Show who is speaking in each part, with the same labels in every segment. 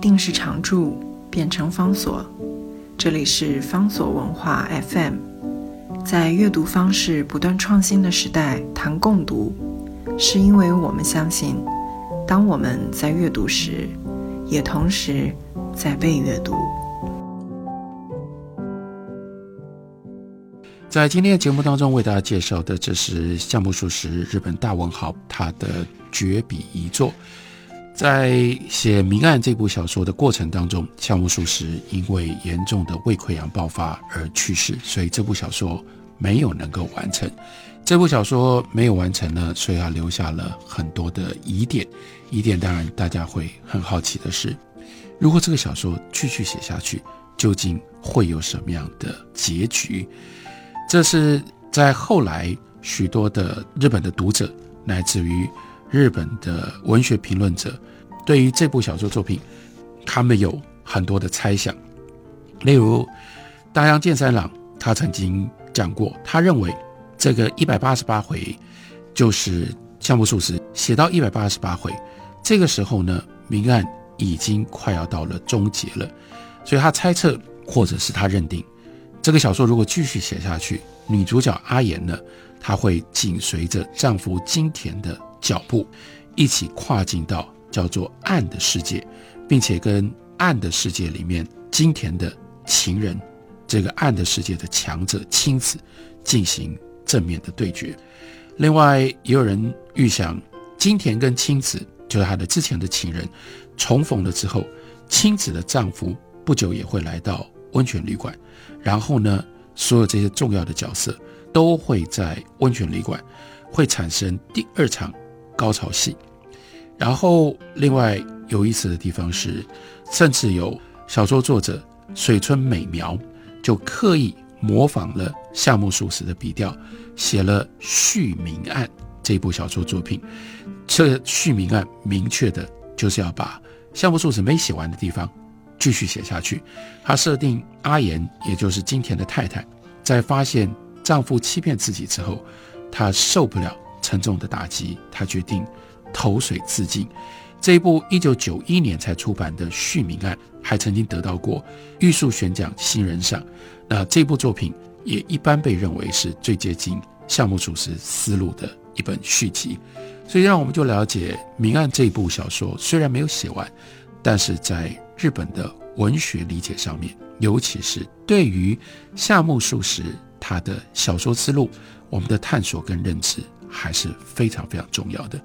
Speaker 1: 定是常驻，变成方所。这里是方所文化 FM。在阅读方式不断创新的时代，谈共读，是因为我们相信，当我们在阅读时，也同时在被阅读。
Speaker 2: 在今天的节目当中，为大家介绍的，这是夏目漱石，日本大文豪，他的绝笔遗作。在写《明暗》这部小说的过程当中，夏目漱石因为严重的胃溃疡爆发而去世，所以这部小说没有能够完成。这部小说没有完成呢，所以他留下了很多的疑点。疑点当然大家会很好奇的是，如果这个小说继续写下去，究竟会有什么样的结局？这是在后来许多的日本的读者，乃至于日本的文学评论者，对于这部小说作品，他们有很多的猜想。例如，大洋健三郎他曾经讲过，他认为这个一百八十八回就是项目数时写到一百八十八回，这个时候呢，明暗已经快要到了终结了，所以他猜测或者是他认定。这个小说如果继续写下去，女主角阿言呢，她会紧随着丈夫金田的脚步，一起跨进到叫做暗的世界，并且跟暗的世界里面金田的情人，这个暗的世界的强者青子进行正面的对决。另外，也有人预想，金田跟青子就是他的之前的情人，重逢了之后，青子的丈夫不久也会来到温泉旅馆。然后呢，所有这些重要的角色都会在温泉旅馆会产生第二场高潮戏。然后，另外有意思的地方是，甚至有小说作者水村美苗就刻意模仿了夏目漱石的笔调，写了《续明案》这部小说作品。这《续明案》明确的就是要把夏目漱石没写完的地方。继续写下去，她设定阿言，也就是金田的太太，在发现丈夫欺骗自己之后，她受不了沉重的打击，她决定投水自尽。这一部一九九一年才出版的《续明案》，还曾经得到过玉树悬奖新人赏。那这部作品也一般被认为是最接近项目漱石思路的一本续集。所以，让我们就了解《明案》这部小说虽然没有写完，但是在日本的文学理解上面，尤其是对于夏目漱石他的小说思路，我们的探索跟认知还是非常非常重要的。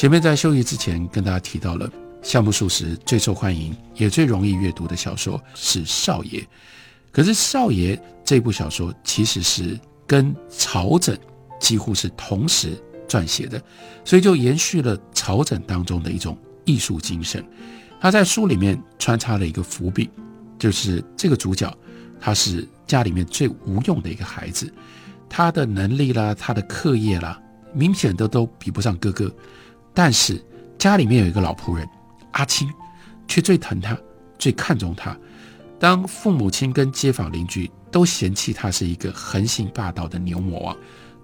Speaker 2: 前面在休息之前跟大家提到了夏目漱石最受欢迎也最容易阅读的小说是《少爷》，可是《少爷》这部小说其实是跟朝枕几乎是同时撰写的，所以就延续了朝枕当中的一种艺术精神。他在书里面穿插了一个伏笔，就是这个主角，他是家里面最无用的一个孩子，他的能力啦，他的课业啦，明显的都比不上哥哥，但是家里面有一个老仆人阿青，却最疼他，最看重他。当父母亲跟街坊邻居都嫌弃他是一个横行霸道的牛魔王，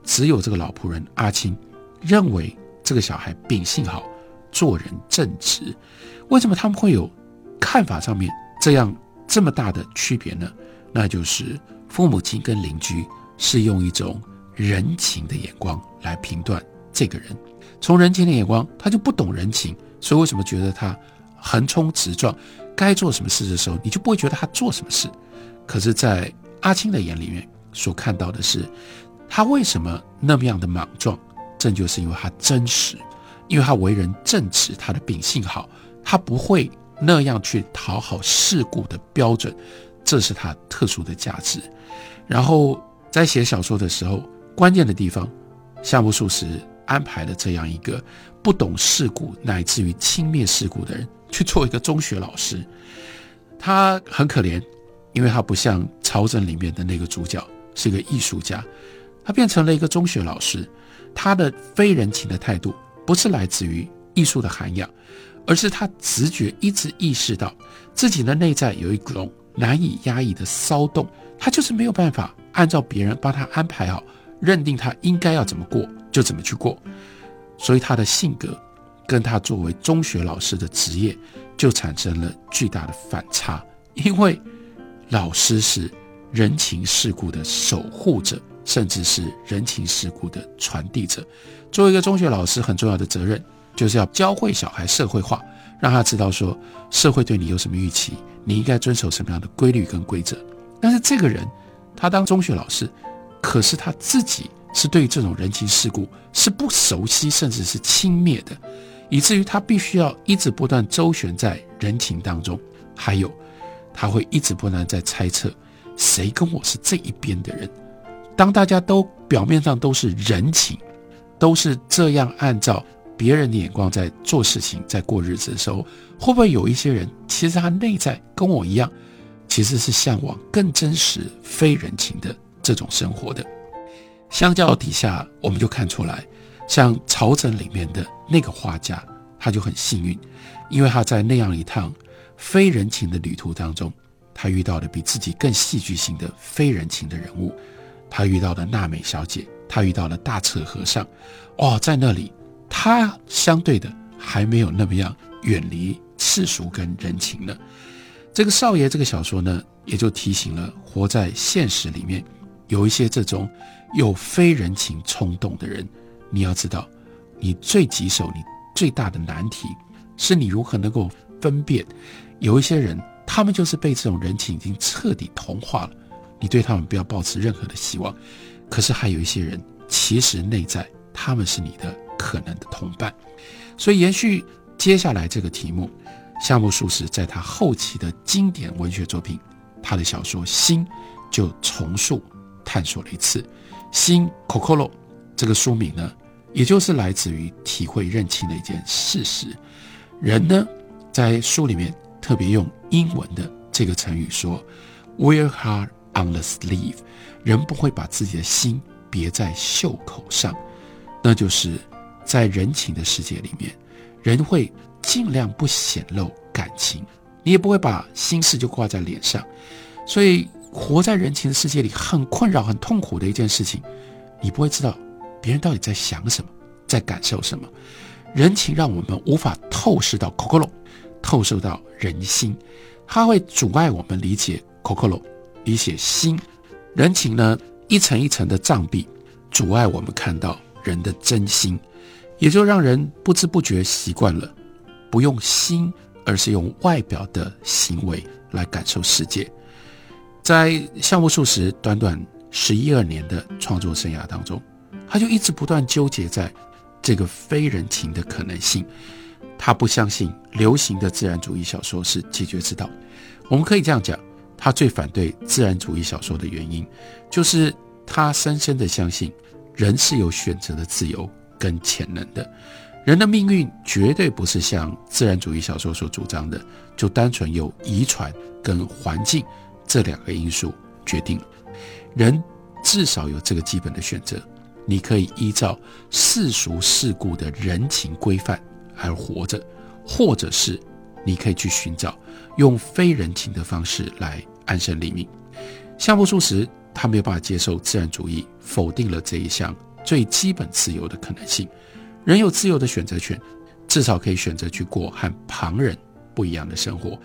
Speaker 2: 只有这个老仆人阿青认为这个小孩秉性好，做人正直。为什么他们会有看法上面这样这么大的区别呢？那就是父母亲跟邻居是用一种人情的眼光来评断这个人，从人情的眼光，他就不懂人情，所以为什么觉得他横冲直撞，该做什么事的时候，你就不会觉得他做什么事。可是，在阿青的眼里面所看到的是，他为什么那么样的莽撞？正就是因为他真实，因为他为人正直，他的秉性好。他不会那样去讨好世故的标准，这是他特殊的价值。然后在写小说的时候，关键的地方，夏目漱石安排了这样一个不懂世故乃至于轻蔑世故的人去做一个中学老师。他很可怜，因为他不像朝政里面的那个主角是个艺术家，他变成了一个中学老师。他的非人情的态度，不是来自于艺术的涵养。而是他直觉一直意识到自己的内在有一种难以压抑的骚动，他就是没有办法按照别人帮他安排好，认定他应该要怎么过就怎么去过，所以他的性格跟他作为中学老师的职业就产生了巨大的反差，因为老师是人情世故的守护者，甚至是人情世故的传递者。作为一个中学老师，很重要的责任就是要教会小孩社会化，让他知道说社会对你有什么预期，你应该遵守什么样的规律跟规则。但是这个人，他当中学老师，可是他自己是对这种人情世故是不熟悉，甚至是轻蔑的。以至于他必须要一直不断周旋在人情当中，还有他会一直不断在猜测谁跟我是这一边的人。当大家都表面上都是人情，都是这样按照别人的眼光在做事情、在过日子的时候，会不会有一些人其实他内在跟我一样，其实是向往更真实、非人情的这种生活的？相较底下，我们就看出来。像朝枕里面的那个画家，他就很幸运，因为他在那样一趟非人情的旅途当中，他遇到了比自己更戏剧性的非人情的人物，他遇到了娜美小姐，他遇到了大彻和尚，哦，在那里，他相对的还没有那么样远离世俗跟人情呢。这个少爷这个小说呢，也就提醒了活在现实里面有一些这种有非人情冲动的人。你要知道，你最棘手、你最大的难题，是你如何能够分辨，有一些人，他们就是被这种人情已经彻底同化了，你对他们不要抱持任何的希望。可是还有一些人，其实内在他们是你的可能的同伴。所以延续接下来这个题目，夏目漱石在他后期的经典文学作品，他的小说《心》就重塑探索了一次，《心》Cocolo。这个书名呢，也就是来自于体会认清的一件事实。人呢，在书里面特别用英文的这个成语说：“wear heart on the sleeve。”人不会把自己的心别在袖口上，那就是在人情的世界里面，人会尽量不显露感情，你也不会把心事就挂在脸上。所以，活在人情的世界里，很困扰、很痛苦的一件事情，你不会知道。别人到底在想什么，在感受什么？人情让我们无法透视到 Kokoro，透视到人心，它会阻碍我们理解 Kokoro，理解心。人情呢，一层一层的障壁，阻碍我们看到人的真心，也就让人不知不觉习惯了不用心，而是用外表的行为来感受世界。在项目数时短短十一二年的创作生涯当中。他就一直不断纠结在这个非人情的可能性。他不相信流行的自然主义小说是解决之道。我们可以这样讲，他最反对自然主义小说的原因，就是他深深的相信人是有选择的自由跟潜能的。人的命运绝对不是像自然主义小说所主张的，就单纯由遗传跟环境这两个因素决定。人至少有这个基本的选择。你可以依照世俗世故的人情规范而活着，或者是你可以去寻找用非人情的方式来安身立命。夏目漱石他没有办法接受自然主义，否定了这一项最基本自由的可能性。人有自由的选择权，至少可以选择去过和旁人不一样的生活，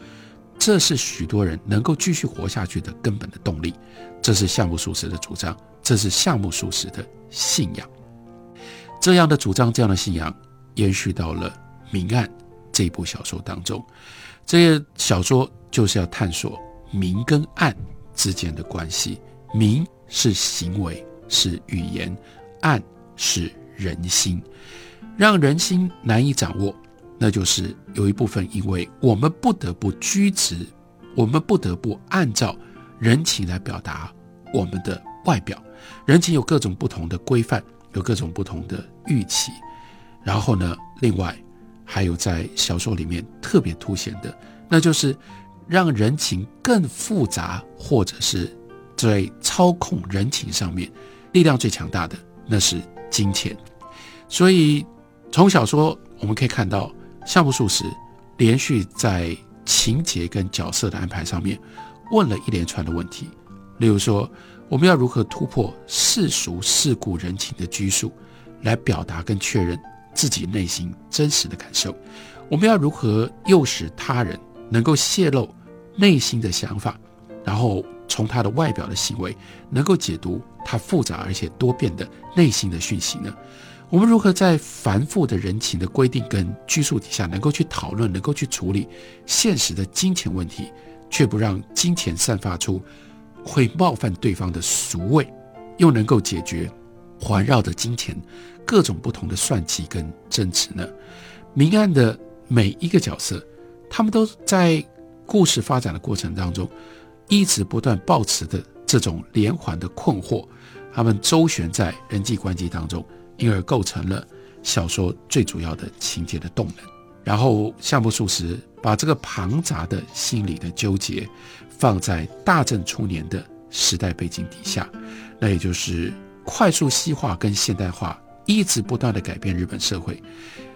Speaker 2: 这是许多人能够继续活下去的根本的动力。这是夏目漱石的主张。这是项目术士的信仰，这样的主张，这样的信仰延续到了《明暗》这部小说当中。这些小说就是要探索明跟暗之间的关系。明是行为，是语言；暗是人心。让人心难以掌握，那就是有一部分，因为我们不得不拘执，我们不得不按照人情来表达我们的外表。人情有各种不同的规范，有各种不同的预期。然后呢，另外还有在小说里面特别凸显的，那就是让人情更复杂，或者是在操控人情上面力量最强大的，那是金钱。所以从小说我们可以看到，夏目漱石连续在情节跟角色的安排上面问了一连串的问题，例如说。我们要如何突破世俗世故人情的拘束，来表达跟确认自己内心真实的感受。我们要如何诱使他人能够泄露内心的想法，然后从他的外表的行为能够解读他复杂而且多变的内心的讯息呢？我们如何在繁复的人情的规定跟拘束底下，能够去讨论，能够去处理现实的金钱问题，却不让金钱散发出会冒犯对方的俗味，又能够解决环绕着金钱各种不同的算计跟争执呢？明暗的。每一个角色，他们都在故事发展的过程当中，一直不断保持的这种连环的困惑，他们周旋在人际关系当中，因而构成了小说最主要的情节的动能。然后夏目漱石把这个庞杂的心理的纠结放在大正初年的时代背景底下，那也就是快速西化跟现代化一直不断的改变日本社会。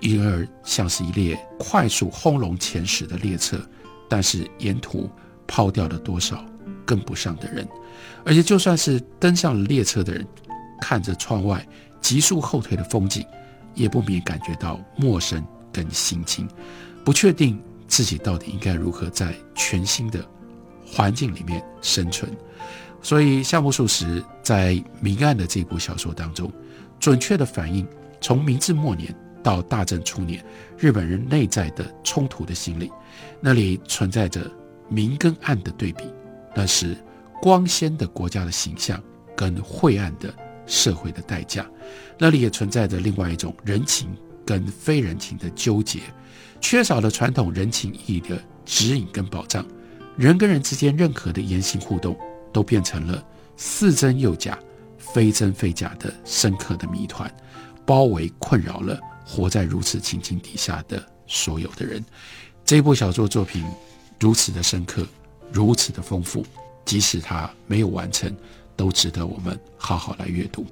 Speaker 2: 因而像是一列快速轰隆前驶的列车，但是沿途抛掉了多少跟不上的人，而且就算是登上了列车的人，看着窗外急速后退的风景，也不免感觉到陌生跟心惊，不确定自己到底应该如何在全新的环境里面生存。所以夏目漱石在《明暗》的这部小说当中，准确的反映从明治末年。到大正初年，日本人内在的冲突的心理，那里存在着明跟暗的对比，那是光鲜的国家的形象跟晦暗的社会的代价，那里也存在着另外一种人情跟非人情的纠结，缺少了传统人情意义的指引跟保障，人跟人之间任何的言行互动都变成了似真又假、非真非假的深刻的谜团，包围困扰了。活在如此情境底下的所有的人，这部小说作品如此的深刻，如此的丰富，即使它没有完成，都值得我们好好来阅读。